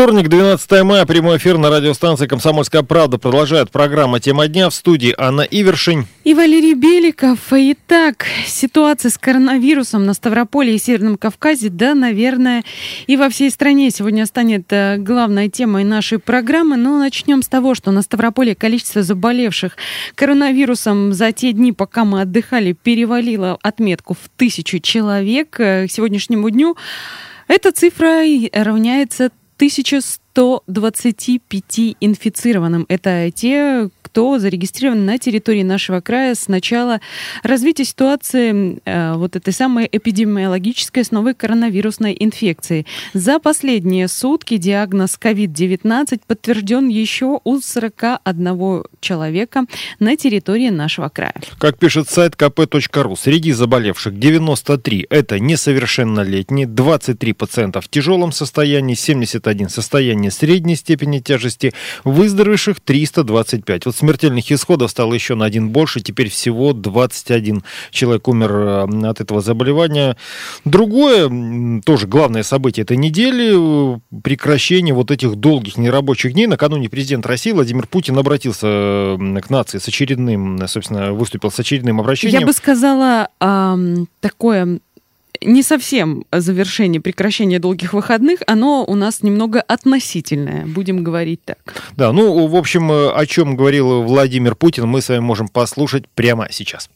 Вторник, 12 мая, прямой эфир на радиостанции «Комсомольская правда» продолжает программа «Тема дня» в студии Анна Ивершин. И Валерий Беликов. Итак, ситуация с коронавирусом на Ставрополе и Северном Кавказе, да, наверное, и во всей стране сегодня станет э, главной темой нашей программы. Но начнем с того, что на Ставрополе количество заболевших коронавирусом за те дни, пока мы отдыхали, перевалило отметку в тысячу человек. Э, к сегодняшнему дню эта цифра равняется 1125 инфицированным. Это те, кто зарегистрирован на территории нашего края с начала развития ситуации э, вот этой самой эпидемиологической с новой коронавирусной инфекцией. За последние сутки диагноз COVID-19 подтвержден еще у 41 человека на территории нашего края. Как пишет сайт kp.ru, среди заболевших 93 это несовершеннолетние, 23 пациента в тяжелом состоянии, 71 состояние средней степени тяжести, выздоровевших 325. Вот смертельных исходов стало еще на один больше. Теперь всего 21 человек умер э, от этого заболевания. Другое, тоже главное событие этой недели, э, прекращение вот этих долгих нерабочих дней. Накануне президент России Владимир Путин обратился к нации с очередным, собственно, выступил с очередным обращением. Я бы сказала, такое не совсем завершение, прекращение долгих выходных, оно у нас немного относительное, будем говорить так. Да, ну, в общем, э, о чем говорил Владимир Путин, мы с вами можем послушать прямо сейчас.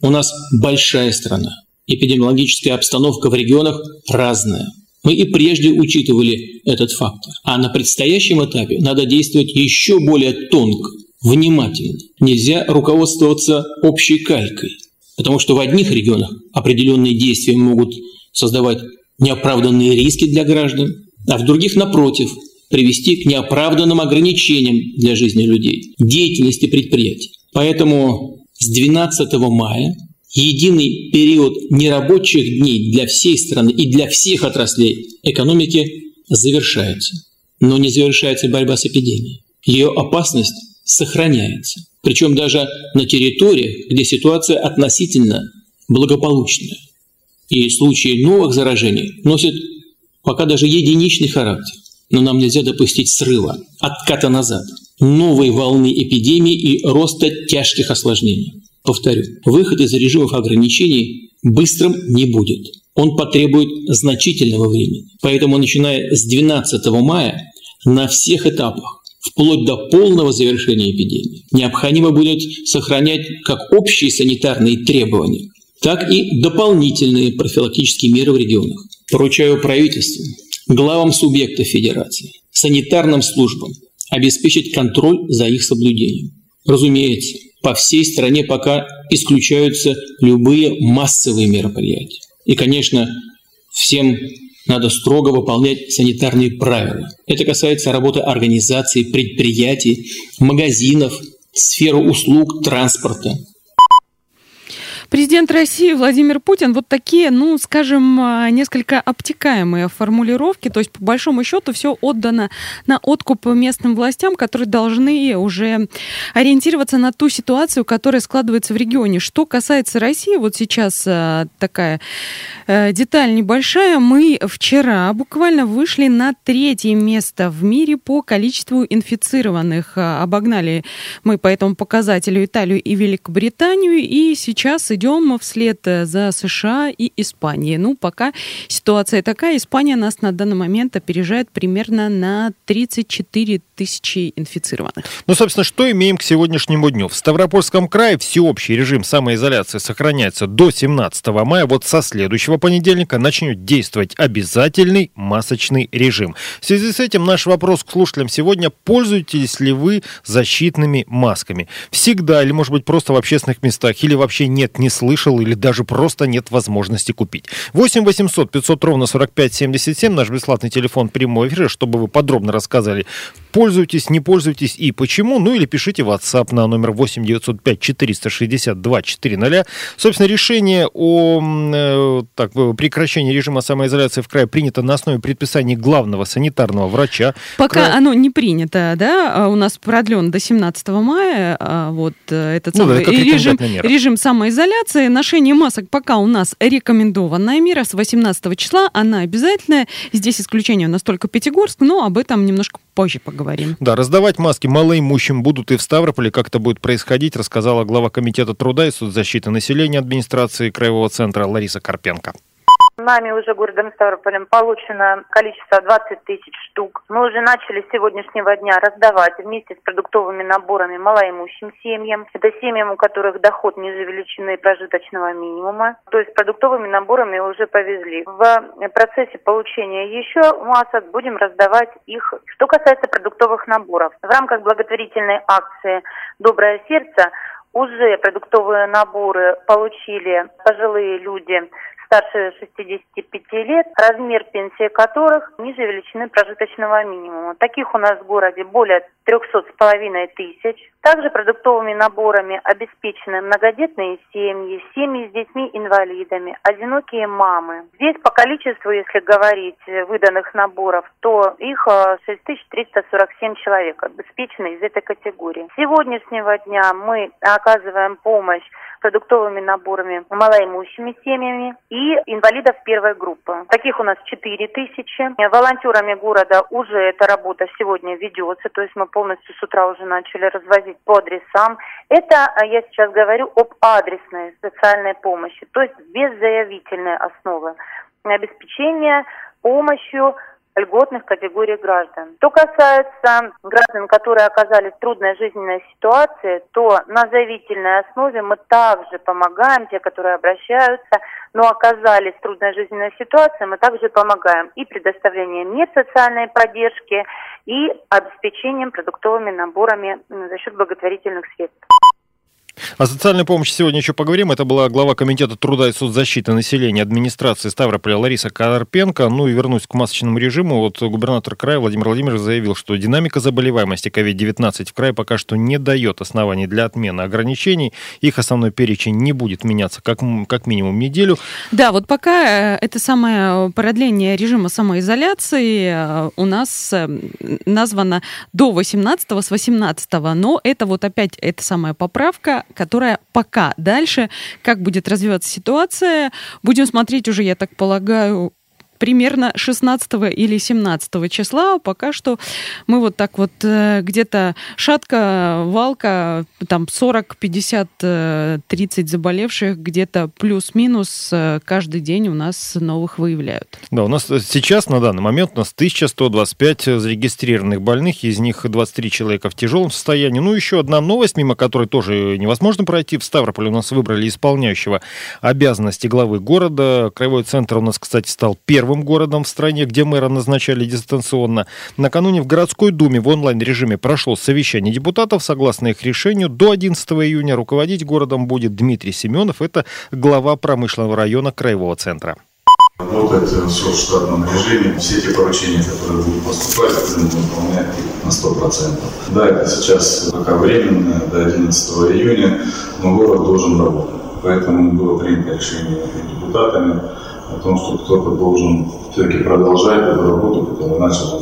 У нас большая страна. Эпидемиологическая обстановка в регионах разная. Мы и прежде учитывали этот фактор. А на предстоящем этапе надо действовать еще более тонко, внимательно. Нельзя руководствоваться общей калькой. Потому что в одних регионах определенные действия могут создавать неоправданные риски для граждан, а в других, напротив, привести к неоправданным ограничениям для жизни людей, деятельности предприятий. Поэтому с 12 мая единый период нерабочих дней для всей страны и для всех отраслей экономики завершается. Но не завершается борьба с эпидемией. Ее опасность сохраняется причем даже на территориях, где ситуация относительно благополучная. И случаи новых заражений носят пока даже единичный характер. Но нам нельзя допустить срыва, отката назад, новой волны эпидемии и роста тяжких осложнений. Повторю, выход из режимов ограничений быстрым не будет. Он потребует значительного времени. Поэтому, начиная с 12 мая, на всех этапах вплоть до полного завершения эпидемии. Необходимо будет сохранять как общие санитарные требования, так и дополнительные профилактические меры в регионах. Поручаю правительству, главам субъектов Федерации, санитарным службам обеспечить контроль за их соблюдением. Разумеется, по всей стране пока исключаются любые массовые мероприятия. И, конечно, всем надо строго выполнять санитарные правила. Это касается работы организаций, предприятий, магазинов, сферы услуг, транспорта. Президент России Владимир Путин вот такие, ну, скажем, а, несколько обтекаемые формулировки, то есть по большому счету все отдано на откуп местным властям, которые должны уже ориентироваться на ту ситуацию, которая складывается в регионе. Что касается России, вот сейчас а, такая э, деталь небольшая. Мы вчера буквально вышли на третье место в мире по количеству инфицированных. А, обогнали мы по этому показателю Италию и Великобританию, и сейчас идет идем вслед э, за США и Испанией. Ну, пока ситуация такая. Испания нас на данный момент опережает примерно на 34 тысячи инфицированных. Ну, собственно, что имеем к сегодняшнему дню? В Ставропольском крае всеобщий режим самоизоляции сохраняется до 17 мая. Вот со следующего понедельника начнет действовать обязательный масочный режим. В связи с этим наш вопрос к слушателям сегодня. Пользуетесь ли вы защитными масками? Всегда или, может быть, просто в общественных местах? Или вообще нет ни слышал или даже просто нет возможности купить. 8 800 500 ровно 45 77 наш бесплатный телефон прямого эфира, чтобы вы подробно рассказали Пользуйтесь, не пользуйтесь и почему. Ну или пишите в WhatsApp на номер 8 905 462 400. Собственно, решение о э, так, прекращении режима самоизоляции в крае принято на основе предписаний главного санитарного врача. Пока Край... оно не принято, да, а у нас продлен до 17 мая а вот э, этот ну, самый да, режим, режим самоизоляции. Ношение масок пока у нас рекомендованная мера с 18 числа, она обязательная. Здесь исключение у нас только Пятигорск, но об этом немножко позже поговорим. Да, раздавать маски малоимущим будут и в Ставрополе. Как это будет происходить, рассказала глава Комитета труда и соцзащиты населения администрации Краевого центра Лариса Карпенко. Нами уже городом Ставрополем получено количество 20 тысяч штук. Мы уже начали с сегодняшнего дня раздавать вместе с продуктовыми наборами малоимущим семьям. Это семьям, у которых доход ниже величины прожиточного минимума. То есть продуктовыми наборами уже повезли. В процессе получения еще масок будем раздавать их. Что касается продуктовых наборов. В рамках благотворительной акции «Доброе сердце» уже продуктовые наборы получили пожилые люди старше 65 лет, размер пенсии которых ниже величины прожиточного минимума. Таких у нас в городе более 300 с половиной тысяч. Также продуктовыми наборами обеспечены многодетные семьи, семьи с детьми-инвалидами, одинокие мамы. Здесь по количеству, если говорить, выданных наборов, то их 6347 э, человек обеспечены из этой категории. С сегодняшнего дня мы оказываем помощь продуктовыми наборами малоимущими семьями и инвалидов первой группы. Таких у нас 4 тысячи. Волонтерами города уже эта работа сегодня ведется, то есть мы полностью с утра уже начали развозить по адресам. Это а, я сейчас говорю об адресной социальной помощи, то есть без заявительной основы обеспечения помощью льготных категорий граждан. Что касается граждан, которые оказались в трудной жизненной ситуации, то на заявительной основе мы также помогаем, те, которые обращаются, но оказались в трудной жизненной ситуации, мы также помогаем и предоставлением мер социальной поддержки, и обеспечением продуктовыми наборами за счет благотворительных средств. О социальной помощи сегодня еще поговорим. Это была глава Комитета труда и соцзащиты населения администрации Ставрополя Лариса Карпенко. Ну и вернусь к масочному режиму. Вот губернатор края Владимир Владимирович заявил, что динамика заболеваемости COVID-19 в крае пока что не дает оснований для отмены ограничений. Их основной перечень не будет меняться как, как минимум неделю. Да, вот пока э, это самое продление режима самоизоляции э, у нас э, названо до 18 с 18 но это вот опять эта самая поправка, которая пока дальше, как будет развиваться ситуация, будем смотреть уже, я так полагаю, примерно 16 или 17 числа. Пока что мы вот так вот э, где-то шатка, валка, там 40, 50, 30 заболевших, где-то плюс-минус э, каждый день у нас новых выявляют. Да, у нас сейчас на данный момент у нас 1125 зарегистрированных больных, из них 23 человека в тяжелом состоянии. Ну, еще одна новость, мимо которой тоже невозможно пройти. В Ставрополе у нас выбрали исполняющего обязанности главы города. Краевой центр у нас, кстати, стал первым первым городом в стране, где мэра назначали дистанционно. Накануне в городской думе в онлайн-режиме прошло совещание депутатов. Согласно их решению, до 11 июня руководить городом будет Дмитрий Семенов. Это глава промышленного района Краевого центра. Работать в штатном режиме. Все те поручения, которые будут поступать, будем выполнять на 100%. Да, это сейчас пока временно, до 11 июня, но город должен работать. Поэтому было принято решение депутатами о том, что кто-то должен все-таки продолжать эту работу, которую начал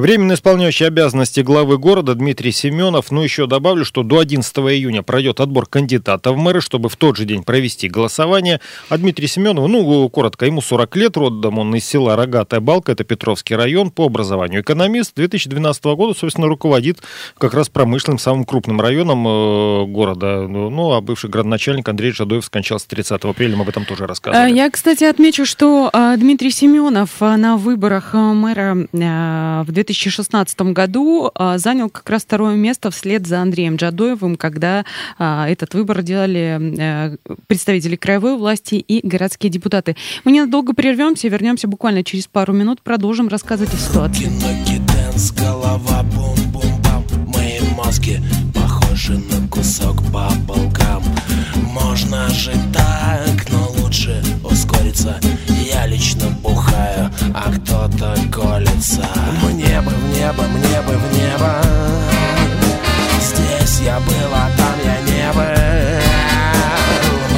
Временно исполняющий обязанности главы города Дмитрий Семенов. Ну, еще добавлю, что до 11 июня пройдет отбор кандидатов в мэры, чтобы в тот же день провести голосование. А Дмитрий Семенов, ну, коротко, ему 40 лет, родом он из села Рогатая Балка, это Петровский район, по образованию экономист. 2012 года, собственно, руководит как раз промышленным, самым крупным районом э, города. Ну, а бывший градоначальник Андрей Жадоев скончался 30 апреля, мы об этом тоже рассказывали. Я, кстати, отмечу, что э, Дмитрий Семенов э, на выборах мэра в 2000 2016 году а, занял как раз второе место вслед за Андреем Джадоевым, когда а, этот выбор делали э, представители краевой власти и городские депутаты. Мы ненадолго прервемся, вернемся буквально через пару минут, продолжим рассказывать о ситуации. голова бум-бум-бам, мои мозги похожи на кусок полкам. Можно же так, но лучше ускориться. Я лично бухаю а кто-то колется. Мне бы в небо, мне бы в небо. Здесь я был, а там я не был.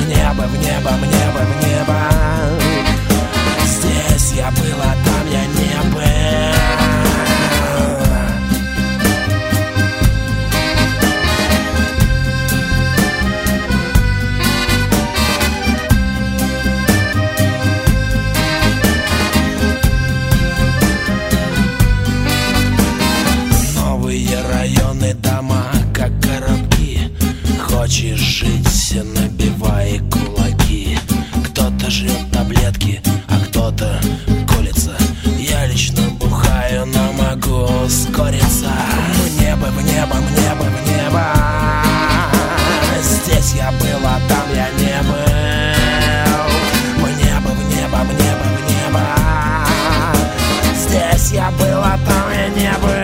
Мне бы в небо, мне бы в небо. Здесь я был, а там жить, набивай кулаки. Кто-то жрет таблетки, а кто-то колется. Я лично бухаю, но могу ускориться. Мне бы в небо, мне бы в небо. Здесь я был, а там я не был. Мне бы в небо, мне бы в небо. Здесь я был, а там я не был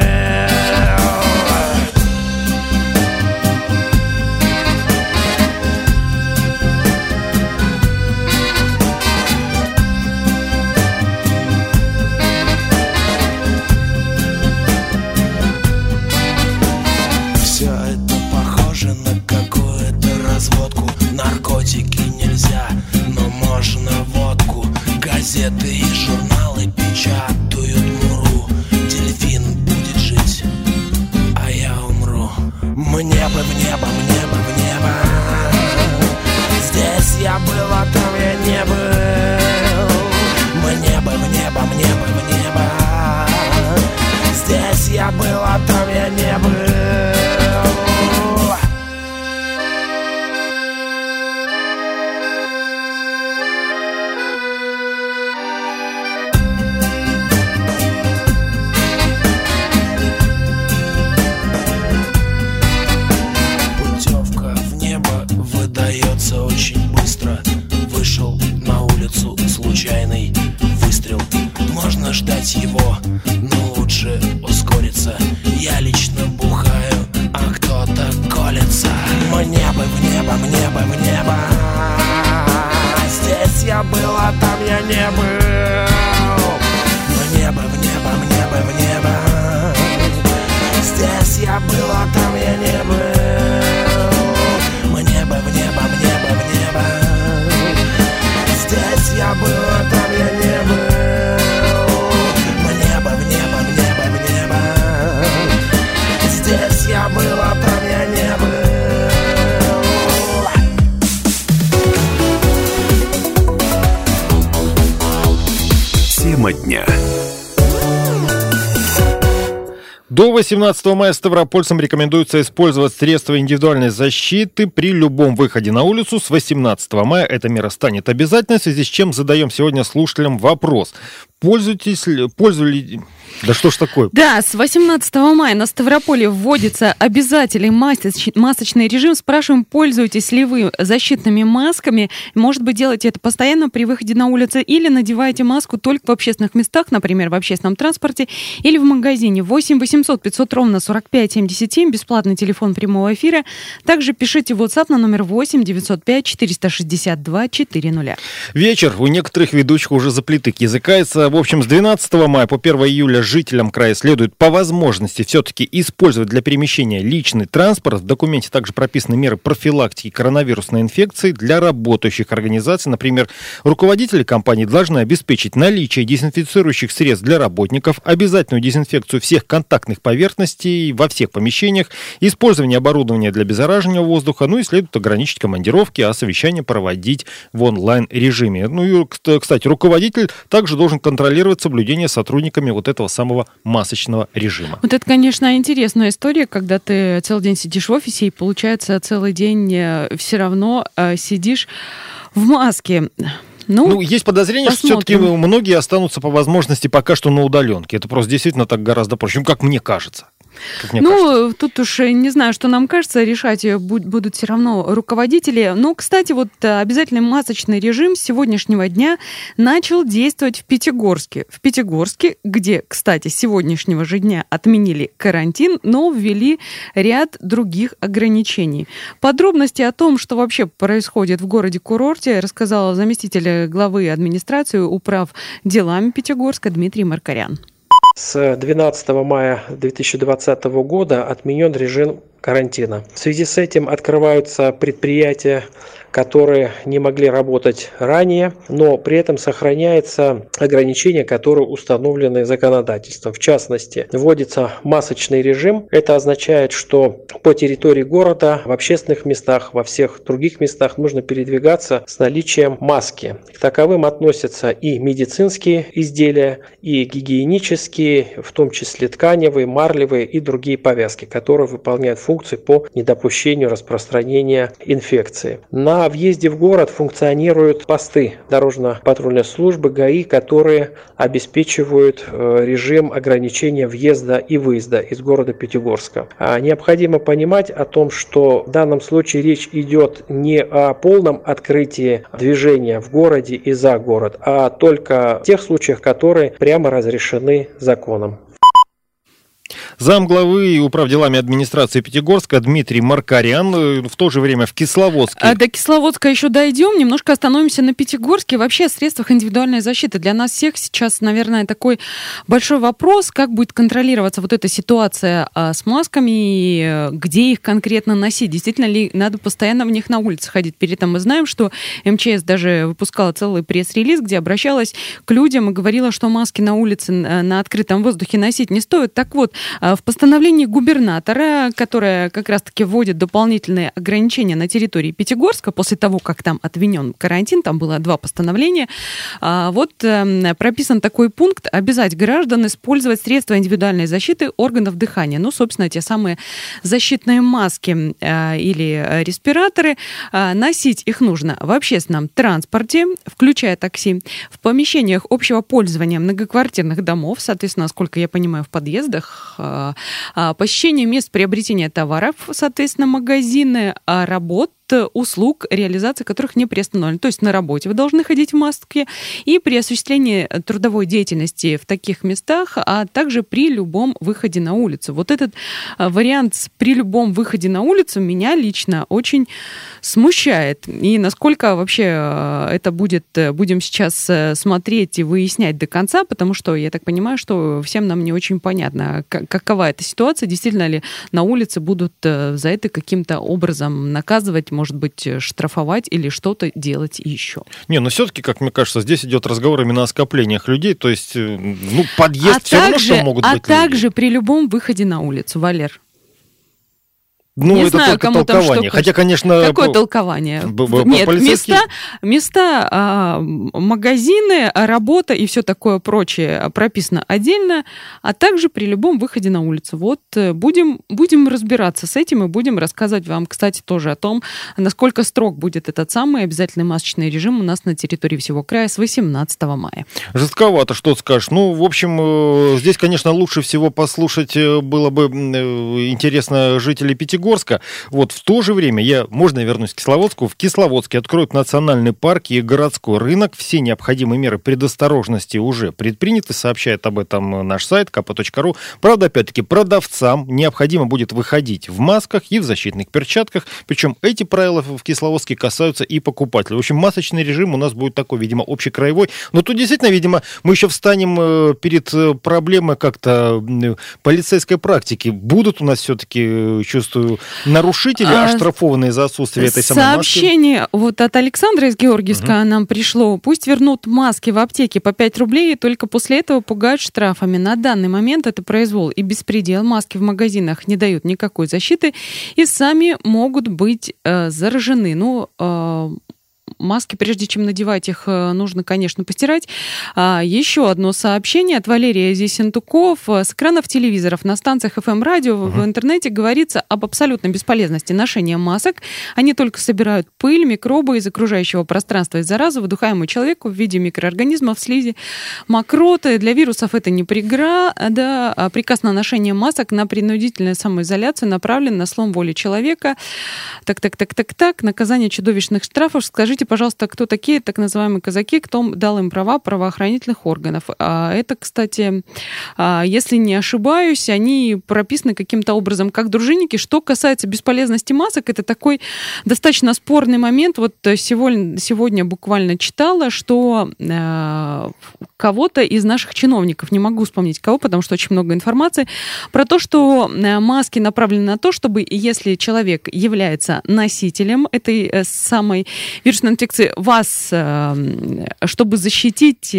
бы в небо, в небо Здесь я был, а там я не был. Бы в небо, мне бы в небо. Здесь я был, а там я не был. Мне бы в небо, мне бы в небо. Здесь я был, а там До 18 мая ставропольцам рекомендуется использовать средства индивидуальной защиты при любом выходе на улицу с 18 мая. Эта мера станет обязательной, в связи с чем задаем сегодня слушателям вопрос. Пользуетесь ли, пользовались... Да что ж такое? Да, с 18 мая на Ставрополе вводится обязательный масоч- масочный режим. Спрашиваем, пользуетесь ли вы защитными масками? Может быть, делаете это постоянно при выходе на улицу или надеваете маску только в общественных местах, например, в общественном транспорте или в магазине. 8 800 500 ровно 45 77, бесплатный телефон прямого эфира. Также пишите в WhatsApp на номер 8 905 462 400. Вечер у некоторых ведущих уже заплетык языкается. В общем, с 12 мая по 1 июля жителям края следует по возможности все-таки использовать для перемещения личный транспорт. В документе также прописаны меры профилактики коронавирусной инфекции для работающих организаций. Например, руководители компании должны обеспечить наличие дезинфицирующих средств для работников, обязательную дезинфекцию всех контактных поверхностей во всех помещениях, использование оборудования для обеззараживания воздуха, ну и следует ограничить командировки, а совещания проводить в онлайн-режиме. Ну и, кст- кстати, руководитель также должен контролировать соблюдение сотрудниками вот этого самого масочного режима. Вот это, конечно, интересная история, когда ты целый день сидишь в офисе и, получается, целый день все равно э, сидишь в маске. Ну, Ну, есть подозрение, что все-таки посмотрим. многие останутся по возможности пока что на удаленке. Это просто действительно так гораздо проще, ну, как мне кажется. Ну, кажется. тут уж э, не знаю, что нам кажется, решать будут все равно руководители. Но, кстати, вот э, обязательный масочный режим с сегодняшнего дня начал действовать в Пятигорске. В Пятигорске, где, кстати, с сегодняшнего же дня отменили карантин, но ввели ряд других ограничений. Подробности о том, что вообще происходит в городе-курорте, рассказала заместитель главы администрации управ делами Пятигорска Дмитрий Маркарян. С 12 мая 2020 года отменен режим карантина. В связи с этим открываются предприятия которые не могли работать ранее, но при этом сохраняется ограничения, которые установлены законодательством. В частности, вводится масочный режим. Это означает, что по территории города, в общественных местах, во всех других местах нужно передвигаться с наличием маски. К таковым относятся и медицинские изделия, и гигиенические, в том числе тканевые, марлевые и другие повязки, которые выполняют функции по недопущению распространения инфекции. На на въезде в город функционируют посты дорожно-патрульной службы ГАИ, которые обеспечивают э, режим ограничения въезда и выезда из города Пятигорска. А необходимо понимать о том, что в данном случае речь идет не о полном открытии движения в городе и за город, а только в тех случаях, которые прямо разрешены законом. Зам главы и управ делами администрации Пятигорска Дмитрий Маркарян. Э, в то же время в Кисловодске. А до Кисловодска еще дойдем. Немножко остановимся на Пятигорске. Вообще о средствах индивидуальной защиты. Для нас всех сейчас, наверное, такой большой вопрос, как будет контролироваться вот эта ситуация а, с масками, и э, где их конкретно носить. Действительно ли надо постоянно в них на улице ходить? Перед этим мы знаем, что МЧС даже выпускала целый пресс-релиз, где обращалась к людям и говорила, что маски на улице э, на открытом воздухе носить не стоит. Так вот, в постановлении губернатора, которое как раз-таки вводит дополнительные ограничения на территории Пятигорска, после того, как там отменен карантин, там было два постановления, а, вот эм, прописан такой пункт, обязать граждан использовать средства индивидуальной защиты органов дыхания. Ну, собственно, те самые защитные маски а, или респираторы. Носить их нужно в общественном транспорте, включая такси, в помещениях общего пользования многоквартирных домов, соответственно, насколько я понимаю, в подъездах, а, посещение мест приобретения товаров, соответственно, магазины, а, работ, услуг, реализация которых не приостановлена. То есть на работе вы должны ходить в маске и при осуществлении трудовой деятельности в таких местах, а также при любом выходе на улицу. Вот этот а, вариант при любом выходе на улицу меня лично очень смущает. И насколько вообще а, это будет, будем сейчас э, смотреть и выяснять до конца, потому что я так понимаю, что всем нам не очень понятно, какова эта ситуация, действительно ли на улице будут э, за это каким-то образом наказывать может быть, э, штрафовать или что-то делать еще. Не, но все-таки, как мне кажется, здесь идет разговор именно о скоплениях людей, то есть, э, ну, подъезд а все также, равно, что могут а быть А также при любом выходе на улицу, Валер. Ну, не это знаю, только кому толкование. Хотя, конечно... Какое толкование? Нет, места, места а, магазины, работа и все такое прочее прописано отдельно, а также при любом выходе на улицу. Вот э, будем, будем разбираться с этим и будем рассказывать вам, кстати, тоже о том, насколько строг будет этот самый обязательный масочный режим у нас на территории всего края с 18 мая. Жестковато, что скажешь. Ну, в общем, э, здесь, конечно, лучше всего послушать э, было бы интересно жителей Пятигорска, Пятигорска. Вот в то же время я, можно я вернусь к Кисловодску, в Кисловодске откроют национальный парк и городской рынок. Все необходимые меры предосторожности уже предприняты, сообщает об этом наш сайт kp.ru. Правда, опять-таки, продавцам необходимо будет выходить в масках и в защитных перчатках. Причем эти правила в Кисловодске касаются и покупателей. В общем, масочный режим у нас будет такой, видимо, общекраевой. Но тут действительно, видимо, мы еще встанем э, перед э, проблемой как-то полицейской практики. Будут у нас все-таки, э, нарушители, а, оштрафованные за отсутствие этой самой маски. Сообщение вот от Александра из Георгиевска угу. нам пришло. Пусть вернут маски в аптеке по 5 рублей, и только после этого пугают штрафами. На данный момент это произвол и беспредел. Маски в магазинах не дают никакой защиты и сами могут быть э, заражены. Ну, э, маски, прежде чем надевать их, э, нужно, конечно, постирать. А, еще одно сообщение от Валерия Зисентуков. С экранов телевизоров на станциях FM-радио угу. в интернете говорится об абсолютной бесполезности ношения масок. Они только собирают пыль, микробы из окружающего пространства и заразу, выдыхаемую человеку в виде микроорганизмов, слизи, мокроты. Для вирусов это не преграда. А приказ на ношение масок на принудительную самоизоляцию направлен на слом воли человека. Так, так, так, так, так. Наказание чудовищных штрафов. Скажите, пожалуйста, кто такие так называемые казаки, кто дал им права правоохранительных органов? А это, кстати, а, если не ошибаюсь, они прописаны каким-то образом как дружинники. Что касается бесполезности масок, это такой достаточно спорный момент. Вот сегодня, сегодня буквально читала, что э, кого-то из наших чиновников, не могу вспомнить кого, потому что очень много информации, про то, что э, маски направлены на то, чтобы если человек является носителем этой э, самой вирусной инфекции, вас, э, чтобы защитить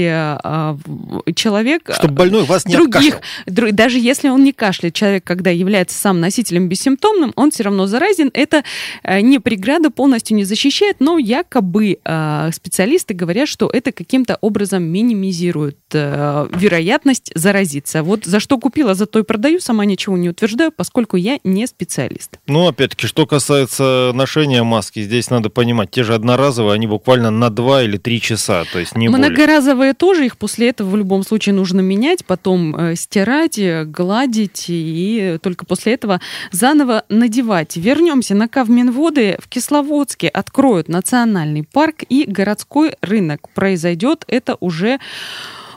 человека... Чтобы больной вас не других, друг, Даже если он не кашляет, человек, когда является сам носителем бессимптомным, он все равно заразен. Это не преграда, полностью не защищает, но якобы специалисты говорят, что это каким-то образом минимизирует э, вероятность заразиться. Вот за что купила, за то и продаю, сама ничего не утверждаю, поскольку я не специалист. Ну, опять-таки, что касается ношения маски, здесь надо понимать, те же одноразовые, они буквально на 2 или 3 часа, то есть не Многоразовые более. тоже, их после этого в любом случае нужно менять, потом э, стирать, э, гладить, и только после этого заново надевать. Вернемся на Кавминводы. В Кисловодске откроют национальный парк и городской рынок. Произойдет это уже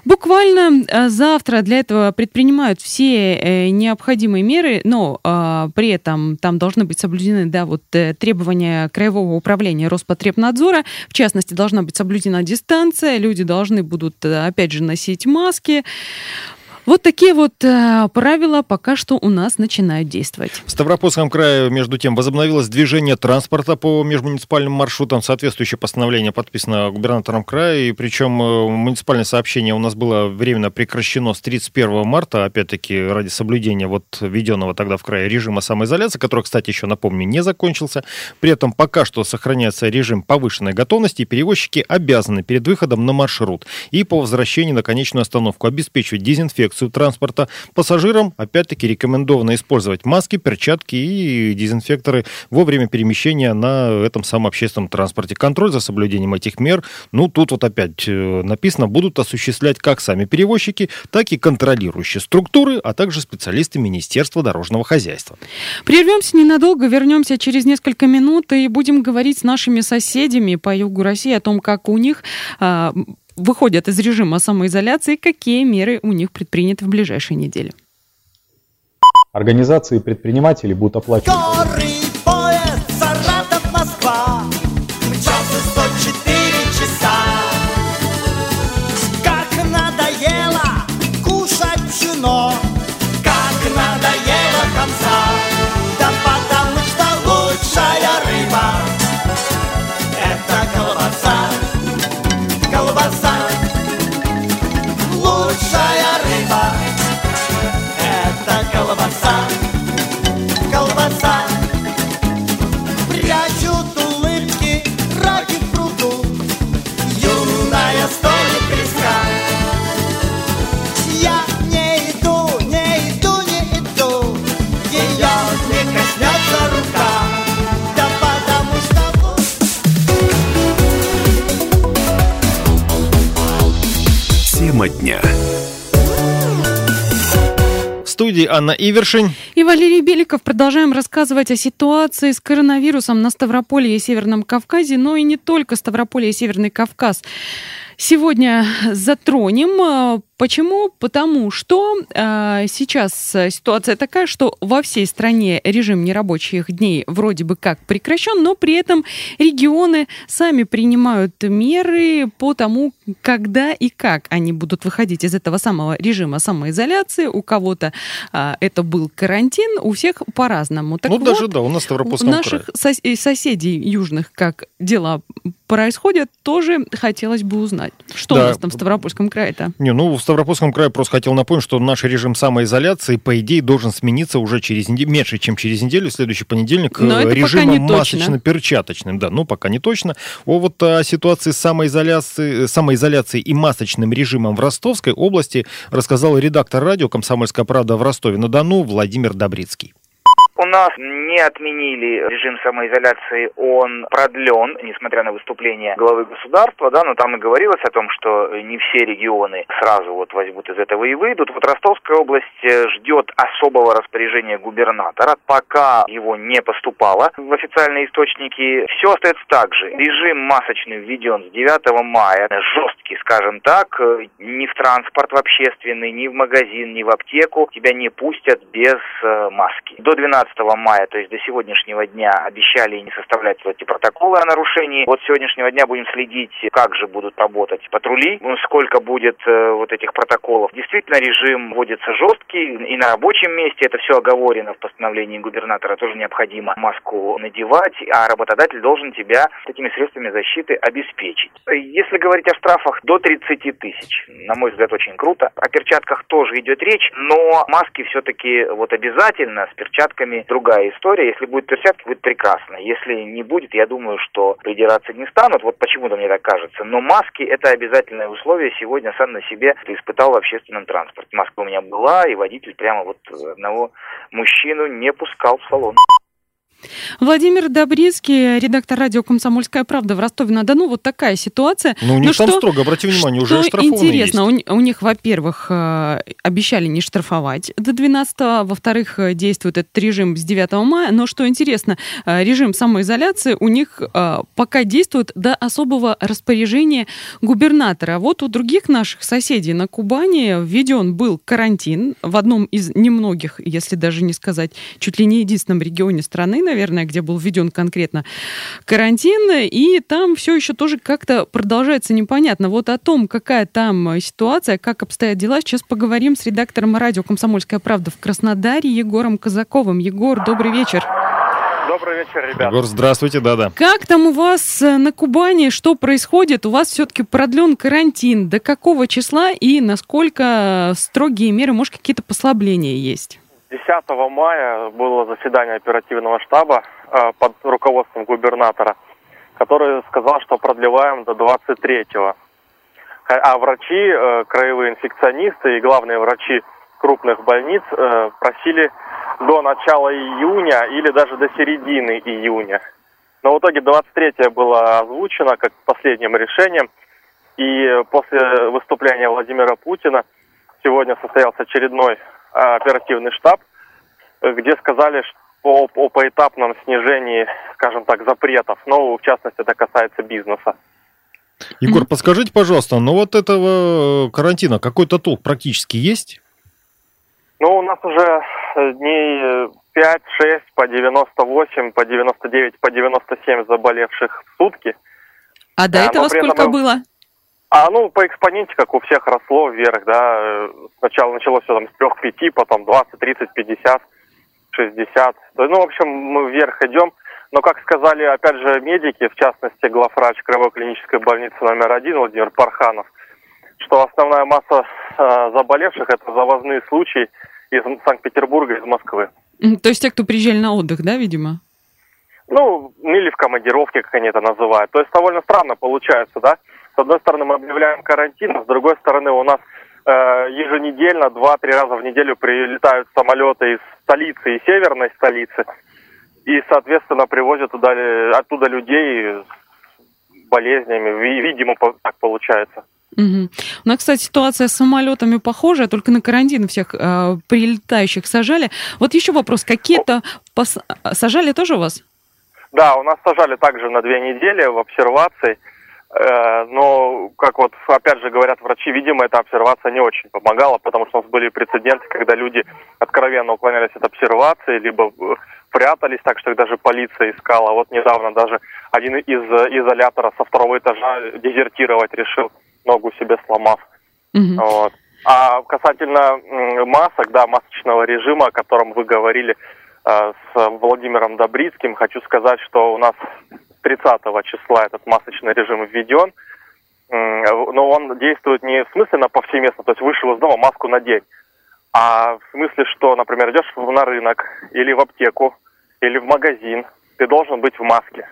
Буквально э, завтра для этого предпринимают все э, необходимые меры, но э, при этом там должны быть соблюдены да, вот, требования Краевого управления Роспотребнадзора. В частности, должна быть соблюдена дистанция, люди должны будут, опять же, носить маски. Вот такие вот э, правила пока что у нас начинают действовать. В Ставропольском крае, между тем, возобновилось движение транспорта по межмуниципальным маршрутам. Соответствующее постановление подписано губернатором края, и причем э, муниципальное сообщение у нас было временно прекращено с 31 марта, опять-таки ради соблюдения вот введенного тогда в крае режима самоизоляции, который, кстати, еще, напомню, не закончился. При этом пока что сохраняется режим повышенной готовности, и перевозчики обязаны перед выходом на маршрут и по возвращении на конечную остановку обеспечивать дезинфекцию инспекцию транспорта. Пассажирам, опять-таки, рекомендовано использовать маски, перчатки и дезинфекторы во время перемещения на этом самом общественном транспорте. Контроль за соблюдением этих мер, ну, тут вот опять э, написано, будут осуществлять как сами перевозчики, так и контролирующие структуры, а также специалисты Министерства дорожного хозяйства. Прервемся ненадолго, вернемся через несколько минут и будем говорить с нашими соседями по югу России о том, как у них а, выходят из режима самоизоляции, какие меры у них предприняты в ближайшие недели. Организации предпринимателей будут оплачивать. Студии Анна Ивершин. И Валерий Беликов. Продолжаем рассказывать о ситуации с коронавирусом на Ставрополье и Северном Кавказе, но и не только Ставрополье и Северный Кавказ. Сегодня затронем Почему? Потому что э, сейчас ситуация такая, что во всей стране режим нерабочих дней вроде бы как прекращен, но при этом регионы сами принимают меры по тому, когда и как они будут выходить из этого самого режима самоизоляции. У кого-то э, это был карантин, у всех по-разному. Так ну вот, даже да, у нас в Ставропольском У наших крае. Сос- соседей южных как дела происходят, тоже хотелось бы узнать. Что да. у нас там в Ставропольском крае-то? Не, ну в Ставропольском крае просто хотел напомнить, что наш режим самоизоляции, по идее, должен смениться уже через неделю, меньше, чем через неделю, в следующий понедельник, Но режимом масочно-перчаточным. Да, ну, пока не точно. О вот о ситуации самоизоляции, самоизоляции и масочным режимом в Ростовской области рассказал редактор радио «Комсомольская правда» в Ростове-на-Дону Владимир Добрицкий. У нас не отменили режим самоизоляции, он продлен, несмотря на выступление главы государства, да, но там и говорилось о том, что не все регионы сразу вот возьмут из этого и выйдут. Вот Ростовская область э, ждет особого распоряжения губернатора, пока его не поступало в официальные источники. Все остается так же. Режим масочный введен с 9 мая, жесткий, скажем так, э, ни в транспорт в общественный, ни в магазин, ни в аптеку тебя не пустят без э, маски. До 12 15 мая, то есть до сегодняшнего дня, обещали не составлять эти протоколы о нарушении. Вот с сегодняшнего дня будем следить, как же будут работать патрули, ну, сколько будет э, вот этих протоколов. Действительно, режим вводится жесткий, и на рабочем месте это все оговорено в постановлении губернатора, тоже необходимо маску надевать, а работодатель должен тебя такими средствами защиты обеспечить. Если говорить о штрафах, до 30 тысяч, на мой взгляд, очень круто. О перчатках тоже идет речь, но маски все-таки вот обязательно с перчатками другая история. Если будет перчатки, будет прекрасно. Если не будет, я думаю, что придираться не станут. Вот почему-то мне так кажется. Но маски – это обязательное условие. Сегодня сам на себе испытал в общественном транспорте. Маска у меня была, и водитель прямо вот одного мужчину не пускал в салон. Владимир Добрицкий, редактор радио «Комсомольская правда» в Ростове-на-Дону. Вот такая ситуация. Ну, у них ну, там что, строго, обрати внимание, уже штрафованные интересно, есть. У, у них, во-первых, э, обещали не штрафовать до 12 во-вторых, э, действует этот режим с 9 мая, но что интересно, э, режим самоизоляции у них пока действует до особого распоряжения губернатора. Вот у других наших соседей на Кубани введен был карантин в одном из немногих, если даже не сказать, чуть ли не единственном регионе страны, наверное, где был введен конкретно карантин, и там все еще тоже как-то продолжается непонятно. Вот о том, какая там ситуация, как обстоят дела, сейчас поговорим с редактором радио «Комсомольская правда» в Краснодаре Егором Казаковым. Егор, добрый вечер. Добрый вечер, ребята. Егор, здравствуйте, да-да. Как там у вас э, на Кубани, что происходит? У вас все-таки продлен карантин. До какого числа и насколько строгие меры, может, какие-то послабления есть? 10 мая было заседание оперативного штаба э, под руководством губернатора, который сказал, что продлеваем до 23-го. А врачи, э, краевые инфекционисты и главные врачи крупных больниц э, просили до начала июня или даже до середины июня. Но в итоге 23 было озвучено как последним решением. И после выступления Владимира Путина сегодня состоялся очередной оперативный штаб, где сказали о, о поэтапном снижении, скажем так, запретов. Но, в частности, это касается бизнеса. Егор, подскажите, пожалуйста, ну вот этого карантина какой-то толк практически есть? Ну, у нас уже дней 5-6 по 98, по 99, по 97 заболевших в сутки. А до а, этого сколько этом... было? А, ну, по экспоненте, как у всех, росло вверх, да. Сначала началось все там с 3-5, потом 20, 30, 50, 60. Ну, в общем, мы вверх идем. Но, как сказали, опять же, медики, в частности, главврач Краевой клинической больницы номер один Владимир Парханов, что основная масса э, заболевших – это завозные случаи из Санкт-Петербурга, из Москвы. То есть те, кто приезжали на отдых, да, видимо? Ну, или в командировке, как они это называют. То есть довольно странно получается, да? С одной стороны, мы объявляем карантин, а с другой стороны, у нас э, еженедельно, два-три раза в неделю прилетают самолеты из столицы и северной столицы, и, соответственно, привозят туда, оттуда людей с болезнями. Видимо, так получается. Угу. У нас, кстати, ситуация с самолетами похожая, только на карантин всех э, прилетающих сажали. Вот еще вопрос, какие-то пос... сажали тоже у вас? Да, у нас сажали также на две недели в обсервации. Э, но, как вот опять же говорят врачи, видимо, эта обсервация не очень помогала, потому что у нас были прецеденты, когда люди откровенно уклонялись от обсервации, либо э, прятались так, что их даже полиция искала. Вот недавно даже один из изолятора со второго этажа дезертировать решил, ногу себе сломав. Mm-hmm. Вот. А касательно масок, да, масочного режима, о котором вы говорили э, с Владимиром Добрицким, хочу сказать, что у нас 30 числа этот масочный режим введен. но он действует не в смысле на повсеместно, то есть вышел из дома, маску надеть, а в смысле, что, например, идешь на рынок или в аптеку, или в магазин, ты должен быть в маске.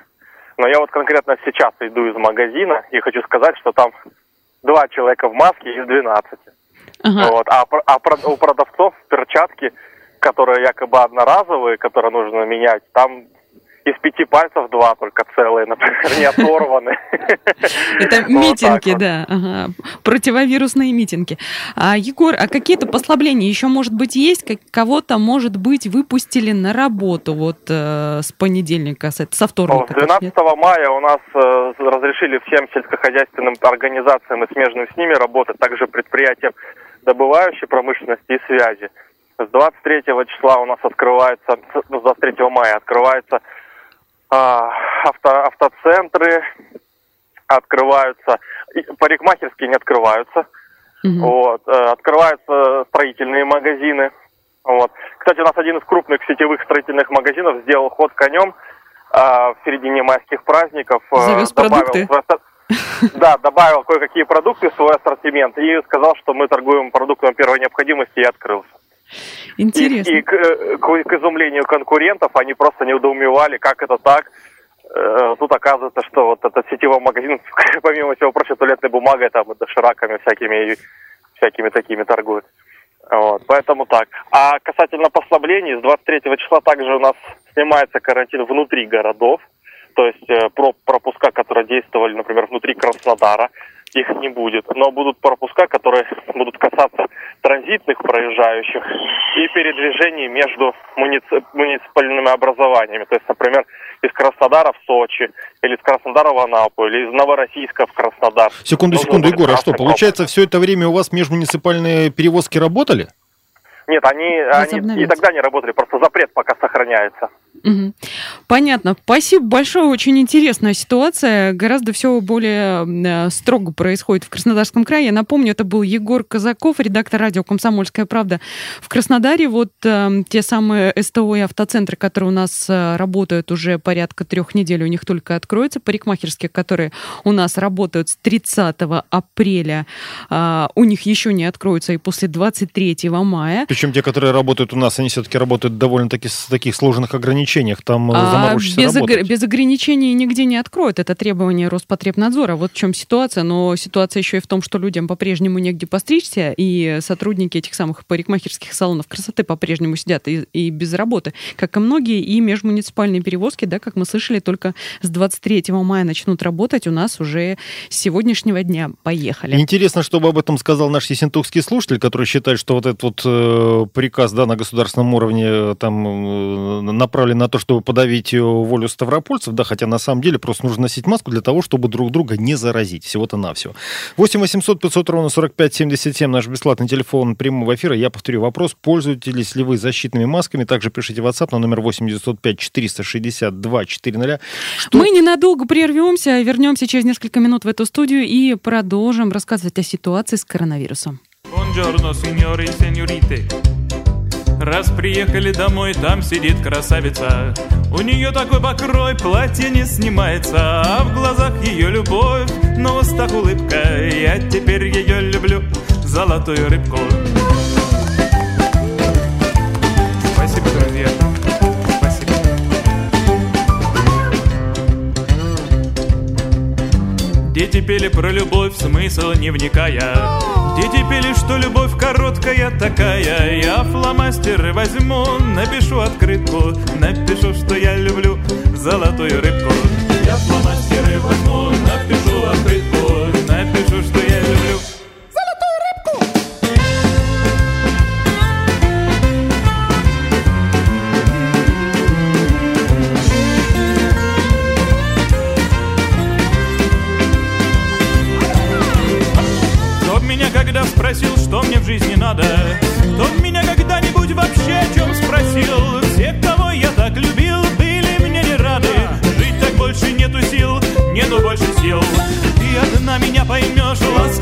Но я вот конкретно сейчас иду из магазина и хочу сказать, что там два человека в маске из 12. Ага. Вот. А, а у продавцов перчатки, которые якобы одноразовые, которые нужно менять, там из пяти пальцев два только целые, например, не оторваны. Это митинги, да, противовирусные митинги. А, Егор, а какие-то послабления еще, может быть, есть? Кого-то, может быть, выпустили на работу вот э, с понедельника, со вторника? 12 мая у нас э, разрешили всем сельскохозяйственным организациям и смежным с ними работать, также предприятиям добывающей промышленности и связи. С 23 числа у нас открывается, с 23 мая открывается а, авто, автоцентры открываются, парикмахерские не открываются. Угу. Вот, э, открываются строительные магазины. Вот. Кстати, у нас один из крупных сетевых строительных магазинов сделал ход конем а, в середине майских праздников. Э, Завез добавил продукты. Да, добавил кое-какие продукты в свой ассортимент и сказал, что мы торгуем продуктами первой необходимости и открылся. Интересно. И, и к, к, к изумлению конкурентов они просто недоумевали, как это так. Э, тут оказывается, что вот этот сетевой магазин, помимо всего прочего, туалетной бумагой, там, дошираками всякими, всякими такими торгует. Вот, поэтому так. А касательно послаблений, с 23 числа также у нас снимается карантин внутри городов. То есть э, про пропуска, которые действовали, например, внутри Краснодара, их не будет. Но будут пропуска, которые будут касаться транзитных проезжающих и передвижений между муници... муниципальными образованиями. То есть, например, из Краснодара в Сочи, или из Краснодара в Анапу, или из Новороссийска в Краснодар. Секунду, секунду, Егор, а что, получается, все это время у вас межмуниципальные перевозки работали? Нет, они, они и тогда не работали, просто запрет пока сохраняется. Угу. Понятно. Спасибо большое. Очень интересная ситуация. Гораздо все более э, строго происходит в Краснодарском крае. Я напомню, это был Егор Казаков, редактор радио «Комсомольская правда» в Краснодаре. Вот э, те самые СТО и автоцентры, которые у нас э, работают уже порядка трех недель, у них только откроются. Парикмахерские, которые у нас работают с 30 апреля, э, у них еще не откроются и после 23 мая. Причем те, которые работают у нас, они все-таки работают довольно-таки с таких сложных ограничениях. Там э, а без, ог- без ограничений нигде не откроют. Это требование Роспотребнадзора. Вот в чем ситуация. Но ситуация еще и в том, что людям по-прежнему негде постричься, и сотрудники этих самых парикмахерских салонов красоты по-прежнему сидят и, и без работы, как и многие, и межмуниципальные перевозки, да, как мы слышали, только с 23 мая начнут работать у нас уже с сегодняшнего дня. Поехали. Интересно, чтобы об этом сказал наш сесентукский слушатель, который считает, что вот этот вот э, приказ да, на государственном уровне э, там э, направлен на то, чтобы подавить э, волю ставропольцев, да, хотя на самом деле просто нужно носить маску для того, чтобы друг друга не заразить. Всего-то навсего. 8 800 500 ровно 45 77 наш бесплатный телефон прямого эфира. Я повторю вопрос. Пользуетесь ли вы защитными масками? Также пишите в WhatsApp на номер 8 905 462 400. Что... Мы ненадолго прервемся, вернемся через несколько минут в эту студию и продолжим рассказывать о ситуации с коронавирусом. Buongiorno, signori и сеньорите. Раз приехали домой, там сидит красавица. У нее такой покрой, платье не снимается, а в глазах ее любовь, на устах улыбка. Я теперь ее люблю, золотую рыбку. Спасибо, друзья. Спасибо. Дети пели про любовь, смысл не вникая. Дети пели, что любовь короткая такая. Я фломастеры возьму, напишу открытку. Напишу, что я люблю золотую рыбку. Я фломастеры возьму, напишу открытку. Напишу, что я люблю жизни надо Кто меня когда-нибудь вообще о чем спросил? Все, кого я так любил, были мне не рады. Жить так больше нету сил, нету больше сил. Ты одна меня поймешь, посмотришь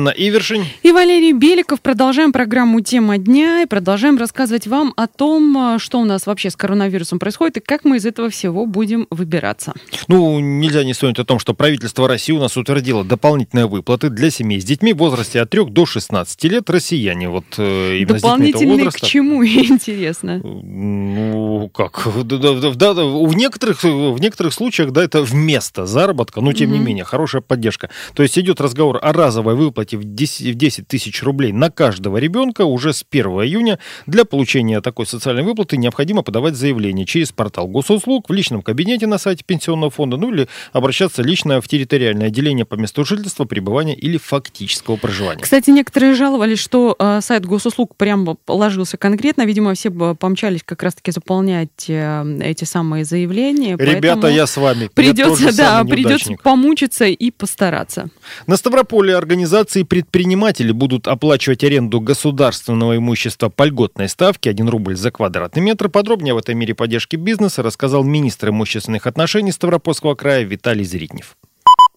Анна Ивершин. И Валерий Беликов. Продолжаем программу «Тема дня» и продолжаем рассказывать вам о том, что у нас вообще с коронавирусом происходит и как мы из этого всего будем выбираться. Ну, нельзя не вспомнить о том, что правительство России у нас утвердило дополнительные выплаты для семей с детьми в возрасте от 3 до 16 лет. Россияне вот э, именно Дополнительные к чему, интересно? Ну, как? Да, да, в, некоторых, в некоторых случаях, да, это вместо заработка, но тем mm-hmm. не менее, хорошая поддержка. То есть идет разговор о разовой выплате в 10, в 10 тысяч рублей на каждого ребенка уже с 1 июня. Для получения такой социальной выплаты необходимо подавать заявление через портал госуслуг, в личном кабинете на сайте пенсионного фонда, ну или обращаться лично в территориальное отделение по месту жительства, пребывания или фактического проживания. Кстати, некоторые жаловались, что э, сайт госуслуг прямо ложился конкретно. Видимо, все помчались как раз-таки заполнять э, эти самые заявления. Ребята, я с вами. Придется, да, придется помучиться и постараться. На Ставрополе организации предприниматели будут оплачивать аренду государственного имущества по льготной ставке 1 рубль за квадратный метр. Подробнее в этой мере поддержки бизнеса рассказал министр имущественных отношений Ставропольского края Виталий Зритнев.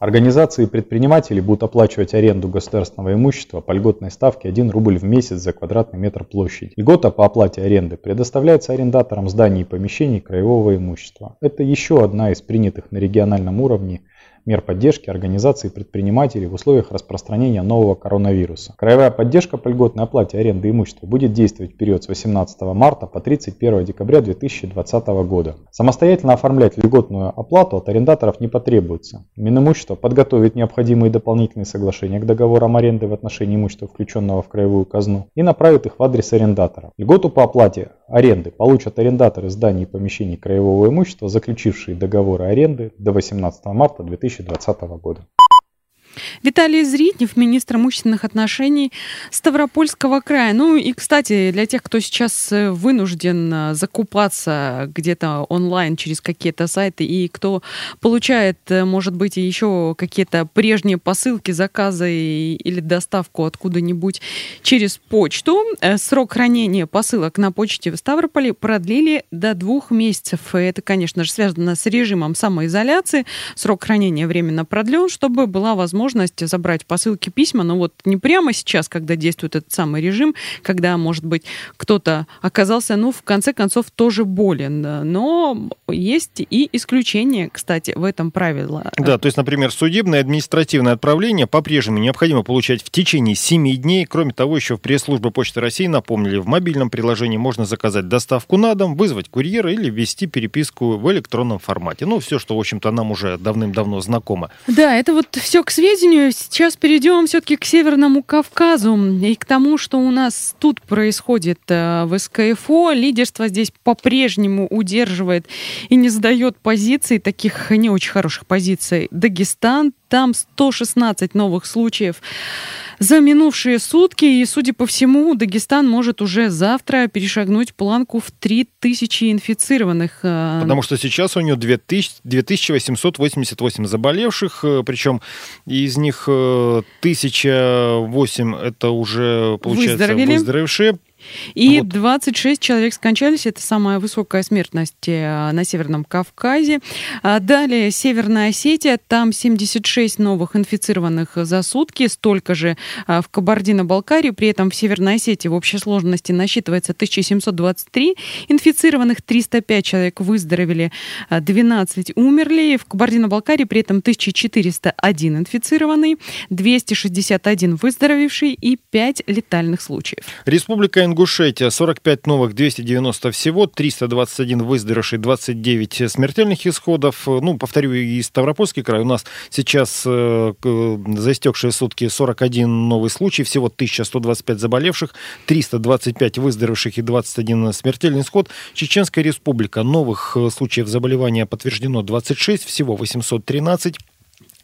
Организации и предприниматели будут оплачивать аренду государственного имущества по льготной ставке 1 рубль в месяц за квадратный метр площади. Льгота по оплате аренды предоставляется арендаторам зданий и помещений краевого имущества. Это еще одна из принятых на региональном уровне мер поддержки организаций и предпринимателей в условиях распространения нового коронавируса. Краевая поддержка по льготной оплате аренды имущества будет действовать в период с 18 марта по 31 декабря 2020 года. Самостоятельно оформлять льготную оплату от арендаторов не потребуется. Минимущество подготовит необходимые дополнительные соглашения к договорам аренды в отношении имущества, включенного в краевую казну, и направит их в адрес арендатора. Льготу по оплате аренды получат арендаторы зданий и помещений краевого имущества, заключившие договоры аренды до 18 марта 2020 года. Виталий Зритнев, министр имущественных отношений Ставропольского края. Ну и, кстати, для тех, кто сейчас э, вынужден э, закупаться где-то онлайн через какие-то сайты и кто получает, э, может быть, еще какие-то прежние посылки, заказы или доставку откуда-нибудь через почту, срок хранения посылок на почте в Ставрополе продлили до двух месяцев. Это, конечно же, связано с режимом самоизоляции. Срок хранения временно продлен, чтобы была возможность возможность забрать посылки письма, но вот не прямо сейчас, когда действует этот самый режим, когда, может быть, кто-то оказался, ну, в конце концов, тоже болен. Но есть и исключения, кстати, в этом правило. Да, то есть, например, судебное административное отправление по-прежнему необходимо получать в течение 7 дней. Кроме того, еще в пресс-службе Почты России напомнили, в мобильном приложении можно заказать доставку на дом, вызвать курьера или ввести переписку в электронном формате. Ну, все, что, в общем-то, нам уже давным-давно знакомо. Да, это вот все к сведению сведению, сейчас перейдем все-таки к Северному Кавказу и к тому, что у нас тут происходит э, в СКФО. Лидерство здесь по-прежнему удерживает и не сдает позиций, таких не очень хороших позиций. Дагестан, там 116 новых случаев за минувшие сутки. И, судя по всему, Дагестан может уже завтра перешагнуть планку в 3000 инфицированных. Э, Потому что сейчас у него 2000, 2888 заболевших, э, причем из них 1008 э, это уже, получается, Выздоровели. выздоровевшие. И вот. 26 человек скончались. Это самая высокая смертность э, на Северном Кавказе. А далее Северная Осетия. Там 76 новых инфицированных за сутки. Столько же а, в Кабардино-Балкарии. При этом в Северной Осетии в общей сложности насчитывается 1723 инфицированных. 305 человек выздоровели, 12 а, умерли. В Кабардино-Балкарии при этом 1401 инфицированный, 261 выздоровевший и 5 летальных случаев. Республика Ингушетия 45 новых, 290 всего, 321 выздоровевших, 29 смертельных исходов. Ну, повторю, и Ставропольский край у нас сейчас э, за истекшие сутки 41 новый случай, всего 1125 заболевших, 325 выздоровевших и 21 смертельный исход. Чеченская республика новых э, случаев заболевания подтверждено 26, всего 813.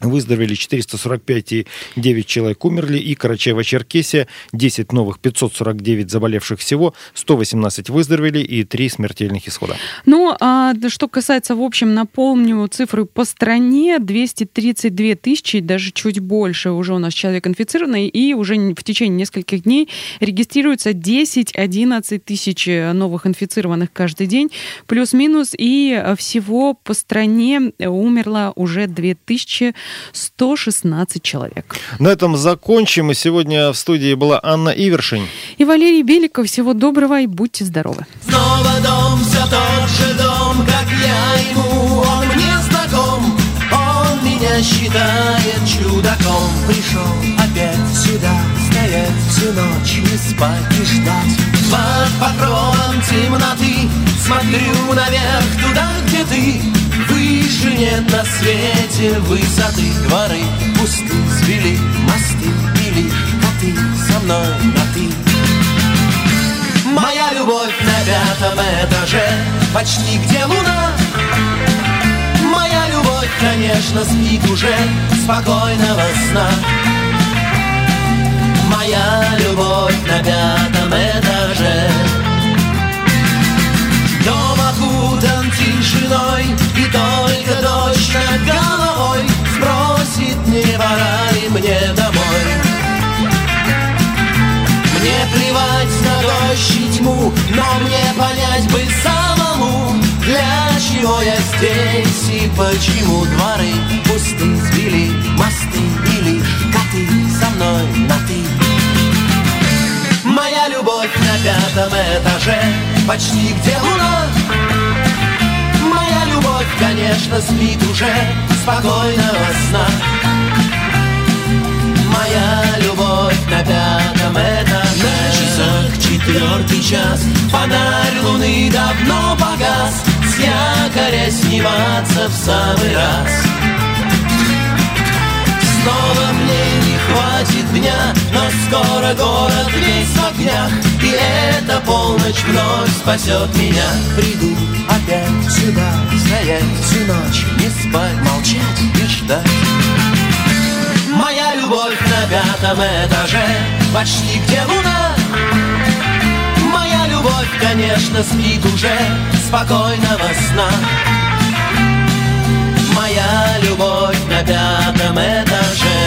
Выздоровели 445 и 9 человек умерли. И Карачаево-Черкесия 10 новых, 549 заболевших всего, 118 выздоровели и 3 смертельных исхода. Ну, а что касается, в общем, напомню цифры по стране, 232 тысячи, даже чуть больше уже у нас человек инфицированный, и уже в течение нескольких дней регистрируется 10-11 тысяч новых инфицированных каждый день, плюс-минус, и всего по стране умерло уже 2000 116 человек. На этом закончим. И сегодня в студии была Анна Ивершин. И Валерий Беликов. Всего доброго и будьте здоровы. Снова дом, все тот же дом, как я ему, он мне знаком. Он меня считает чудаком. Пришел опять сюда, стоять всю ночь, не спать и ждать. Под покровом темноты смотрю наверх туда, где ты. Выше нет на свете высоты Дворы пусты, свели мосты Или коты со мной на ты Моя любовь на пятом этаже Почти где луна. Моя любовь, конечно, спит уже Спокойного сна. Моя любовь на пятом тишиной И только дождь над головой Спросит, не пора ли мне домой. Мне плевать на дождь и тьму Но мне понять бы самому Для чего я здесь и почему дворы Пусты, сбили мосты или коты Со мной на ты Моя любовь на пятом этаже Почти где луна конечно, спит уже Спокойного сна Моя любовь на пятом этаже На часах четвертый час. Фонарь луны давно погас. С якоря сниматься в самый раз. Снова мне не хватит дня Но скоро город весь в огнях И эта полночь вновь спасет меня. Приду опять Стоять всю ночь, не спать, молчать и ждать. Моя любовь на пятом этаже Почти где луна. Моя любовь, конечно, спит уже Спокойного сна Моя любовь на пятом этаже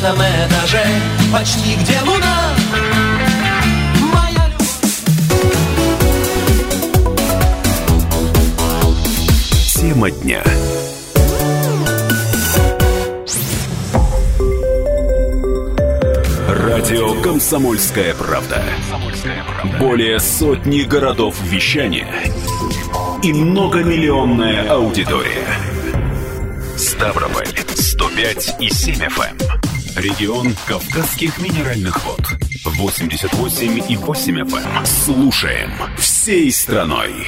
пятом этаже Почти где луна Тема дня. Радио «Комсомольская правда». Более сотни городов вещания и многомиллионная аудитория. Ставрополь 105 и 7 FM. Регион Кавказских минеральных вод. 88 и 8 FM. Слушаем всей страной.